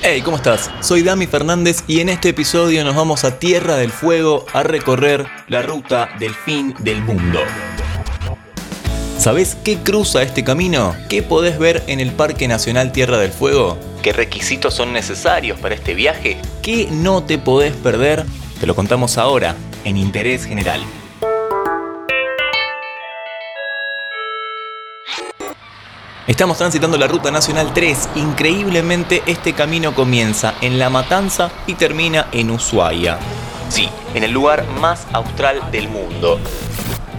Hey, ¿cómo estás? Soy Dami Fernández y en este episodio nos vamos a Tierra del Fuego a recorrer la ruta del fin del mundo. ¿Sabes qué cruza este camino? ¿Qué podés ver en el Parque Nacional Tierra del Fuego? ¿Qué requisitos son necesarios para este viaje? ¿Qué no te podés perder? Te lo contamos ahora en Interés General. Estamos transitando la Ruta Nacional 3. Increíblemente este camino comienza en La Matanza y termina en Ushuaia. Sí, en el lugar más austral del mundo.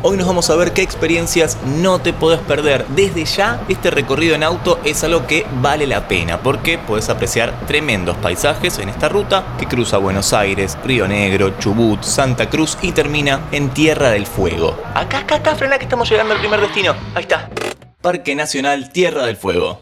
Hoy nos vamos a ver qué experiencias no te podés perder. Desde ya, este recorrido en auto es algo que vale la pena porque puedes apreciar tremendos paisajes en esta ruta que cruza Buenos Aires, Río Negro, Chubut, Santa Cruz y termina en Tierra del Fuego. Acá, acá, acá, frena que estamos llegando al primer destino. Ahí está. Parque Nacional Tierra del Fuego.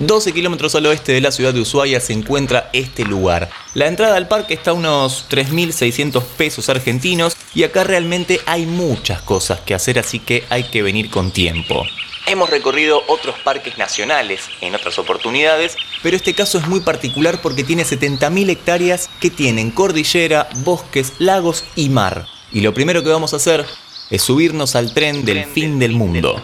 12 kilómetros al oeste de la ciudad de Ushuaia se encuentra este lugar. La entrada al parque está a unos 3.600 pesos argentinos y acá realmente hay muchas cosas que hacer así que hay que venir con tiempo. Hemos recorrido otros parques nacionales en otras oportunidades, pero este caso es muy particular porque tiene 70.000 hectáreas que tienen cordillera, bosques, lagos y mar. Y lo primero que vamos a hacer es subirnos al tren del fin del mundo.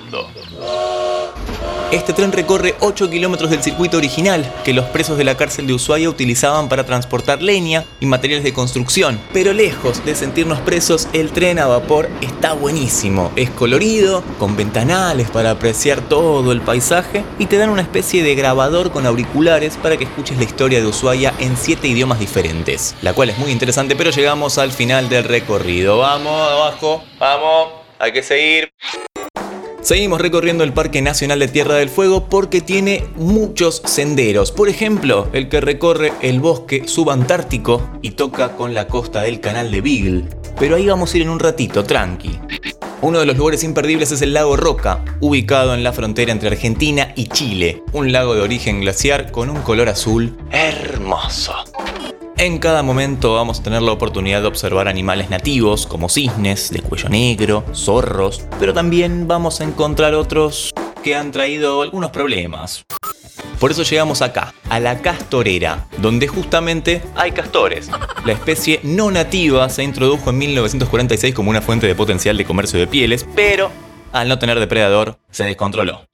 Este tren recorre 8 kilómetros del circuito original que los presos de la cárcel de Ushuaia utilizaban para transportar leña y materiales de construcción. Pero lejos de sentirnos presos, el tren a vapor está buenísimo. Es colorido, con ventanales para apreciar todo el paisaje y te dan una especie de grabador con auriculares para que escuches la historia de Ushuaia en 7 idiomas diferentes. La cual es muy interesante, pero llegamos al final del recorrido. Vamos, abajo, vamos, hay que seguir. Seguimos recorriendo el Parque Nacional de Tierra del Fuego porque tiene muchos senderos. Por ejemplo, el que recorre el bosque subantártico y toca con la costa del canal de Beagle. Pero ahí vamos a ir en un ratito, tranqui. Uno de los lugares imperdibles es el lago Roca, ubicado en la frontera entre Argentina y Chile. Un lago de origen glaciar con un color azul hermoso. En cada momento vamos a tener la oportunidad de observar animales nativos como cisnes de cuello negro, zorros, pero también vamos a encontrar otros que han traído algunos problemas. Por eso llegamos acá, a la castorera, donde justamente hay castores. La especie no nativa se introdujo en 1946 como una fuente de potencial de comercio de pieles, pero al no tener depredador se descontroló.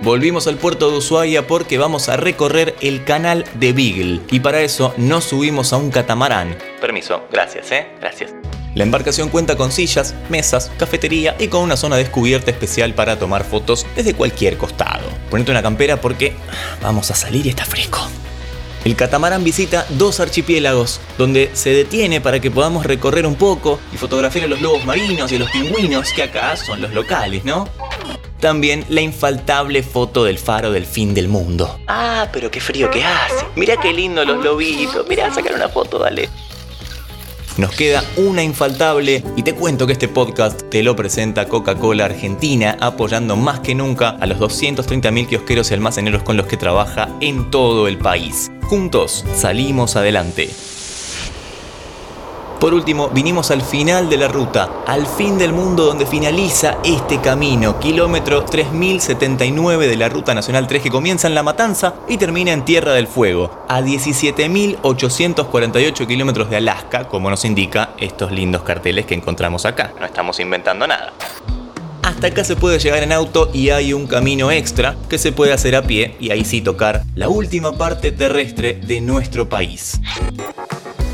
Volvimos al puerto de Ushuaia porque vamos a recorrer el canal de Beagle y para eso nos subimos a un catamarán. Permiso, gracias, ¿eh? Gracias. La embarcación cuenta con sillas, mesas, cafetería y con una zona descubierta especial para tomar fotos desde cualquier costado. Ponete una campera porque vamos a salir y está fresco. El catamarán visita dos archipiélagos, donde se detiene para que podamos recorrer un poco y fotografiar a los lobos marinos y a los pingüinos, que acá son los locales, ¿no? También la infaltable foto del faro del fin del mundo. Ah, pero qué frío que hace. Mira qué lindo los lobitos. Mira, sacar una foto, dale. Nos queda una infaltable y te cuento que este podcast te lo presenta Coca-Cola Argentina, apoyando más que nunca a los 230.000 kiosqueros y almaceneros con los que trabaja en todo el país. Juntos salimos adelante. Por último, vinimos al final de la ruta, al fin del mundo donde finaliza este camino, kilómetro 3079 de la Ruta Nacional 3 que comienza en La Matanza y termina en Tierra del Fuego, a 17.848 kilómetros de Alaska, como nos indica estos lindos carteles que encontramos acá. No estamos inventando nada. Hasta acá se puede llegar en auto y hay un camino extra que se puede hacer a pie y ahí sí tocar la última parte terrestre de nuestro país.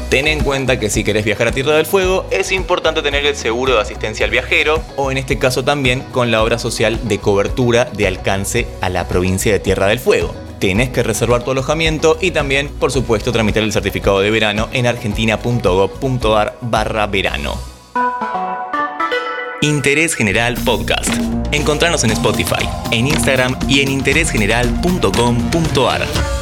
Ten en cuenta que si querés viajar a Tierra del Fuego es importante tener el seguro de asistencia al viajero o en este caso también con la obra social de cobertura de alcance a la provincia de Tierra del Fuego. Tenés que reservar tu alojamiento y también, por supuesto, tramitar el certificado de verano en argentina.gov.ar barra verano. Interés General Podcast. Encontrarnos en Spotify, en Instagram y en interésgeneral.com.ar.